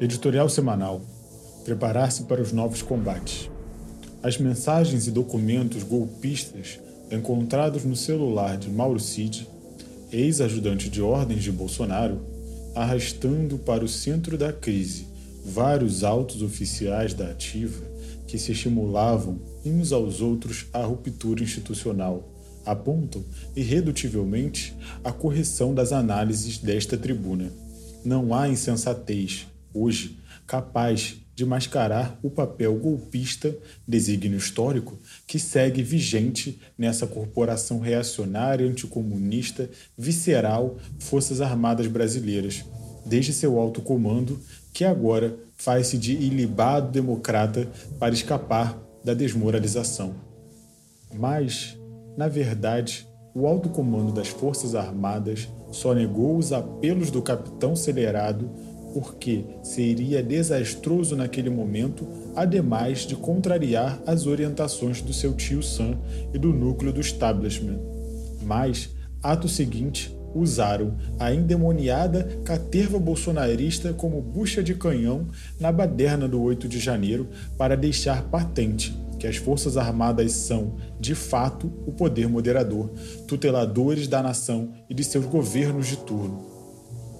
Editorial semanal. Preparar-se para os novos combates. As mensagens e documentos golpistas encontrados no celular de Mauro Cid, ex-ajudante de ordens de Bolsonaro, arrastando para o centro da crise vários altos oficiais da ativa que se estimulavam uns aos outros à ruptura institucional, apontam irredutivelmente a correção das análises desta tribuna. Não há insensatez, hoje capaz de mascarar o papel golpista, desígnio histórico, que segue vigente nessa corporação reacionária, anticomunista, visceral, Forças Armadas Brasileiras, desde seu alto comando, que agora faz-se de ilibado democrata para escapar da desmoralização. Mas, na verdade, o alto comando das Forças Armadas só negou os apelos do capitão Celerado porque seria desastroso naquele momento, ademais de contrariar as orientações do seu tio Sam e do núcleo do establishment. Mas, ato seguinte, usaram a endemoniada caterva bolsonarista como bucha de canhão na baderna do 8 de janeiro para deixar patente que as Forças Armadas são, de fato, o poder moderador, tuteladores da nação e de seus governos de turno.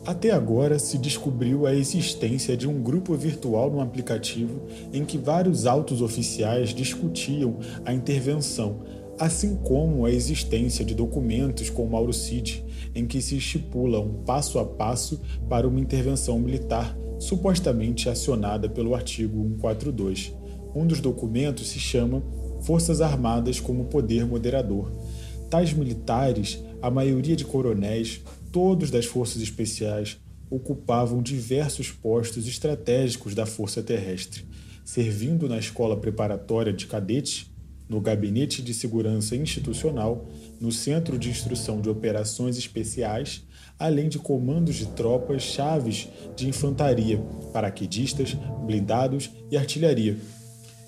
Até agora se descobriu a existência de um grupo virtual no aplicativo em que vários altos oficiais discutiam a intervenção, assim como a existência de documentos com Mauro Cid, em que se estipula um passo a passo para uma intervenção militar supostamente acionada pelo artigo 142. Um dos documentos se chama Forças Armadas como Poder Moderador. Tais militares, a maioria de coronéis, todos das forças especiais ocupavam diversos postos estratégicos da Força Terrestre, servindo na Escola Preparatória de Cadetes, no Gabinete de Segurança Institucional, no Centro de Instrução de Operações Especiais, além de comandos de tropas chaves de infantaria, paraquedistas, blindados e artilharia.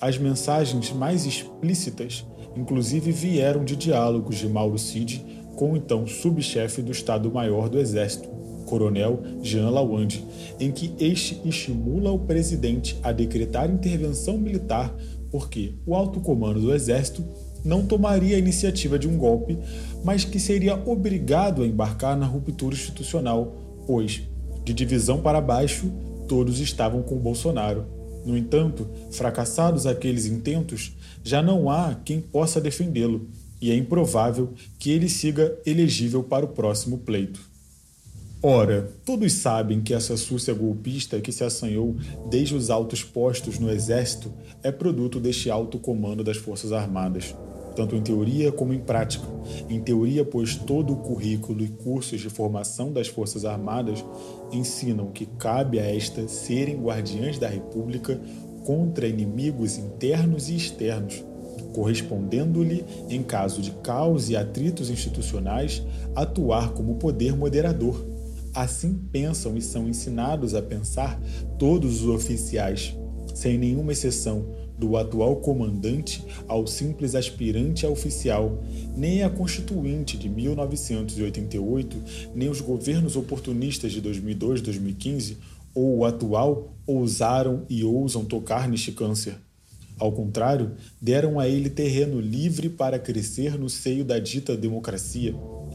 As mensagens mais explícitas, inclusive, vieram de diálogos de Mauro Cid com o então subchefe do Estado-Maior do Exército, Coronel Jean Lawande, em que este estimula o presidente a decretar intervenção militar porque o alto comando do Exército não tomaria a iniciativa de um golpe, mas que seria obrigado a embarcar na ruptura institucional, pois, de divisão para baixo, todos estavam com Bolsonaro. No entanto, fracassados aqueles intentos, já não há quem possa defendê-lo, e é improvável que ele siga elegível para o próximo pleito. Ora, todos sabem que essa súcia golpista que se assanhou desde os altos postos no Exército é produto deste alto comando das Forças Armadas, tanto em teoria como em prática. Em teoria, pois todo o currículo e cursos de formação das Forças Armadas ensinam que cabe a esta serem guardiães da República contra inimigos internos e externos, correspondendo-lhe, em caso de caos e atritos institucionais, atuar como poder moderador. Assim pensam e são ensinados a pensar todos os oficiais, sem nenhuma exceção, do atual comandante ao simples aspirante a oficial, nem a Constituinte de 1988, nem os governos oportunistas de 2002 2015 ou o atual ousaram e ousam tocar neste câncer. Ao contrário, deram a ele terreno livre para crescer no seio da dita democracia,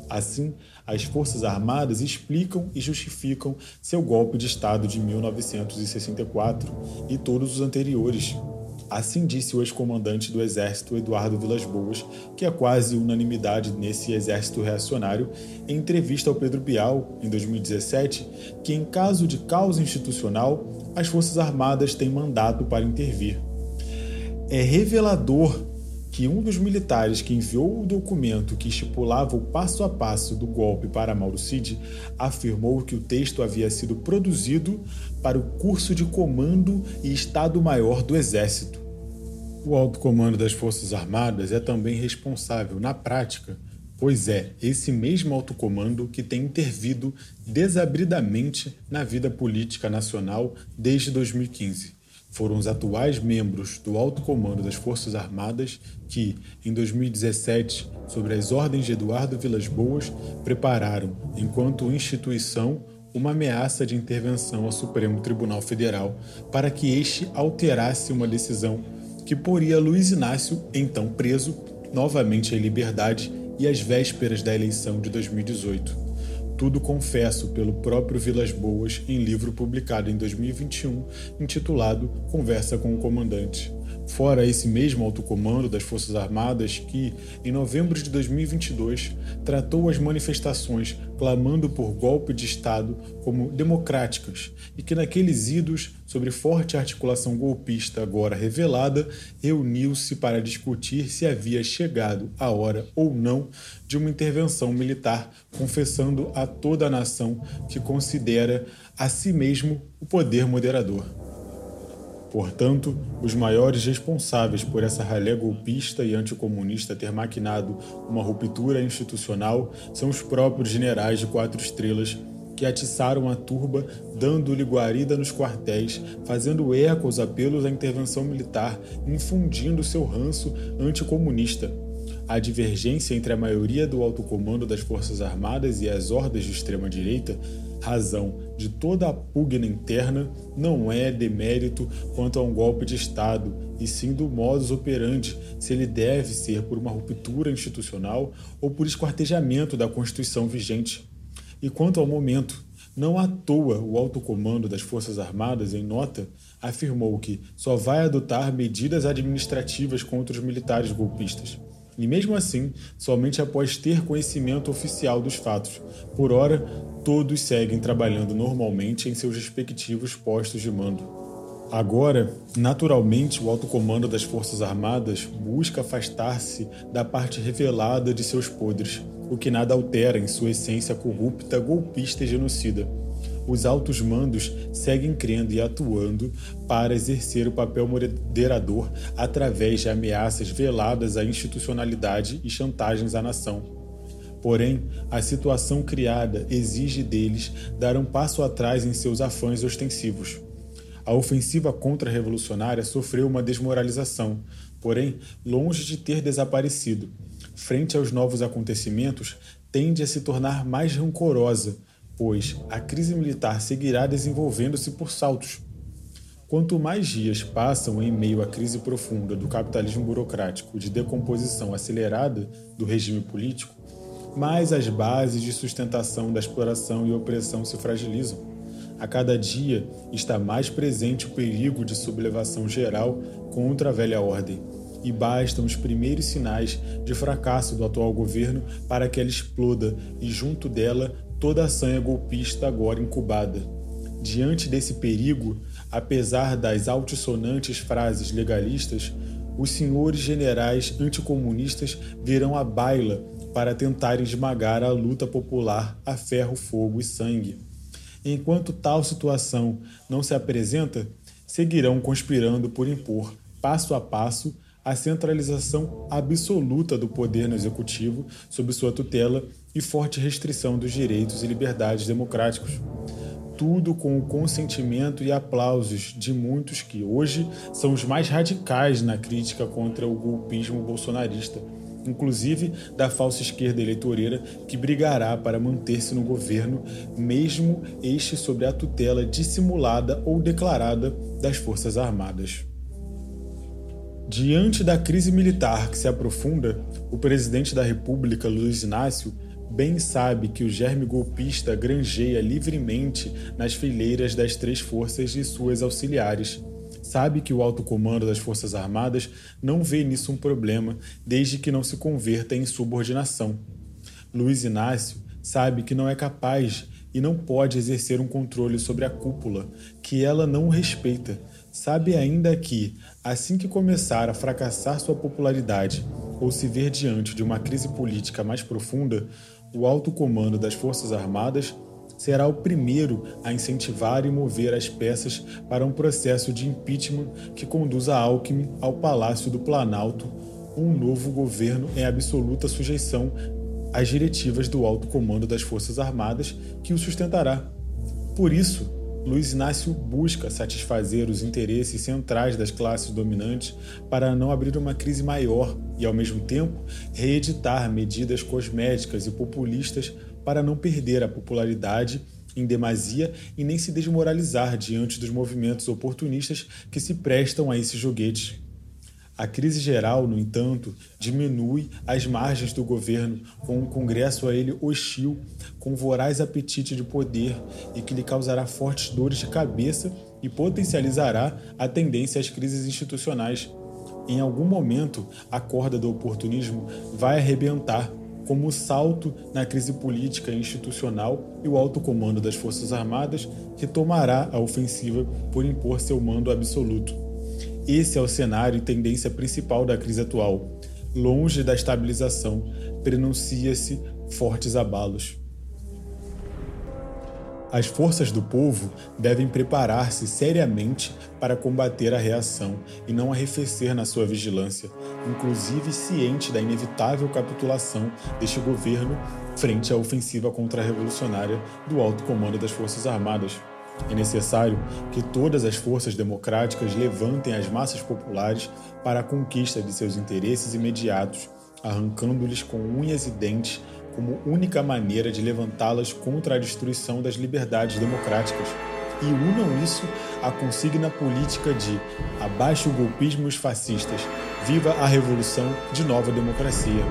Assim, as Forças Armadas explicam e justificam seu golpe de Estado de 1964 e todos os anteriores. Assim disse o ex-comandante do Exército Eduardo Vilas Boas, que é quase unanimidade nesse exército reacionário, em entrevista ao Pedro Bial, em 2017, que em caso de causa institucional, as Forças Armadas têm mandato para intervir. É revelador que um dos militares que enviou o documento que estipulava o passo a passo do golpe para Mauro Cid afirmou que o texto havia sido produzido para o curso de comando e Estado-Maior do Exército. O alto comando das Forças Armadas é também responsável, na prática, pois é esse mesmo alto comando que tem intervido desabridamente na vida política nacional desde 2015 foram os atuais membros do alto comando das Forças Armadas que, em 2017, sobre as ordens de Eduardo Vilas Boas, prepararam, enquanto instituição, uma ameaça de intervenção ao Supremo Tribunal Federal para que este alterasse uma decisão que poria Luiz Inácio, então preso, novamente em liberdade e às vésperas da eleição de 2018. Tudo confesso pelo próprio Vilas Boas em livro publicado em 2021, intitulado Conversa com o Comandante. Fora esse mesmo alto comando das Forças Armadas que, em novembro de 2022, tratou as manifestações clamando por golpe de Estado como democráticas e que, naqueles idos sobre forte articulação golpista agora revelada, reuniu-se para discutir se havia chegado a hora ou não de uma intervenção militar, confessando a toda a nação que considera a si mesmo o poder moderador. Portanto, os maiores responsáveis por essa ralé golpista e anticomunista ter maquinado uma ruptura institucional são os próprios generais de quatro estrelas que atiçaram a turba, dando-lhe guarida nos quartéis, fazendo eco aos apelos à intervenção militar, infundindo seu ranço anticomunista. A divergência entre a maioria do alto comando das Forças Armadas e as hordas de extrema-direita razão de toda a pugna interna não é demérito quanto a um golpe de Estado, e sim do modus operandi, se ele deve ser por uma ruptura institucional ou por esquartejamento da Constituição vigente. E quanto ao momento, não à toa o alto comando das Forças Armadas, em nota, afirmou que só vai adotar medidas administrativas contra os militares golpistas e mesmo assim, somente após ter conhecimento oficial dos fatos. Por ora, todos seguem trabalhando normalmente em seus respectivos postos de mando. Agora, naturalmente, o alto comando das Forças Armadas busca afastar-se da parte revelada de seus podres, o que nada altera em sua essência corrupta, golpista e genocida os altos mandos seguem crendo e atuando para exercer o papel moderador através de ameaças veladas à institucionalidade e chantagens à nação. Porém, a situação criada exige deles dar um passo atrás em seus afãs ostensivos. A ofensiva contra-revolucionária sofreu uma desmoralização, porém, longe de ter desaparecido. Frente aos novos acontecimentos, tende a se tornar mais rancorosa, pois a crise militar seguirá desenvolvendo-se por saltos. Quanto mais dias passam em meio à crise profunda do capitalismo burocrático de decomposição acelerada do regime político, mais as bases de sustentação da exploração e opressão se fragilizam. A cada dia está mais presente o perigo de sublevação geral contra a velha ordem, e bastam os primeiros sinais de fracasso do atual governo para que ela exploda e, junto dela, toda a sanha golpista agora incubada. Diante desse perigo, apesar das altissonantes frases legalistas, os senhores generais anticomunistas virão à baila para tentar esmagar a luta popular a ferro, fogo e sangue. Enquanto tal situação não se apresenta, seguirão conspirando por impor, passo a passo, a centralização absoluta do poder no executivo sob sua tutela e forte restrição dos direitos e liberdades democráticos. Tudo com o consentimento e aplausos de muitos que hoje são os mais radicais na crítica contra o golpismo bolsonarista, inclusive da falsa esquerda eleitoreira que brigará para manter-se no governo, mesmo este sob a tutela dissimulada ou declarada das Forças Armadas. Diante da crise militar que se aprofunda, o presidente da República, Luiz Inácio, bem sabe que o germe golpista granjeia livremente nas fileiras das três forças e suas auxiliares. Sabe que o alto comando das Forças Armadas não vê nisso um problema, desde que não se converta em subordinação. Luiz Inácio sabe que não é capaz e não pode exercer um controle sobre a cúpula, que ela não respeita. Sabe ainda que, assim que começar a fracassar sua popularidade ou se ver diante de uma crise política mais profunda, o alto comando das Forças Armadas será o primeiro a incentivar e mover as peças para um processo de impeachment que conduza Alckmin ao Palácio do Planalto, um novo governo em absoluta sujeição às diretivas do alto comando das Forças Armadas que o sustentará. Por isso, Luiz Inácio busca satisfazer os interesses centrais das classes dominantes para não abrir uma crise maior e, ao mesmo tempo, reeditar medidas cosméticas e populistas para não perder a popularidade em demasia e nem se desmoralizar diante dos movimentos oportunistas que se prestam a esses joguetes. A crise geral, no entanto, diminui as margens do governo, com um Congresso a ele hostil, com voraz apetite de poder e que lhe causará fortes dores de cabeça e potencializará a tendência às crises institucionais. Em algum momento, a corda do oportunismo vai arrebentar, como o salto na crise política e institucional e o alto comando das Forças Armadas retomará a ofensiva por impor seu mando absoluto. Esse é o cenário e tendência principal da crise atual. Longe da estabilização, prenuncia-se fortes abalos. As forças do povo devem preparar-se seriamente para combater a reação e não arrefecer na sua vigilância, inclusive ciente da inevitável capitulação deste governo frente à ofensiva contra-revolucionária do alto comando das Forças Armadas. É necessário que todas as forças democráticas levantem as massas populares para a conquista de seus interesses imediatos, arrancando-lhes com unhas e dentes como única maneira de levantá-las contra a destruição das liberdades democráticas. E unam isso à consigna política de abaixo o golpismo e os fascistas, viva a revolução de nova democracia.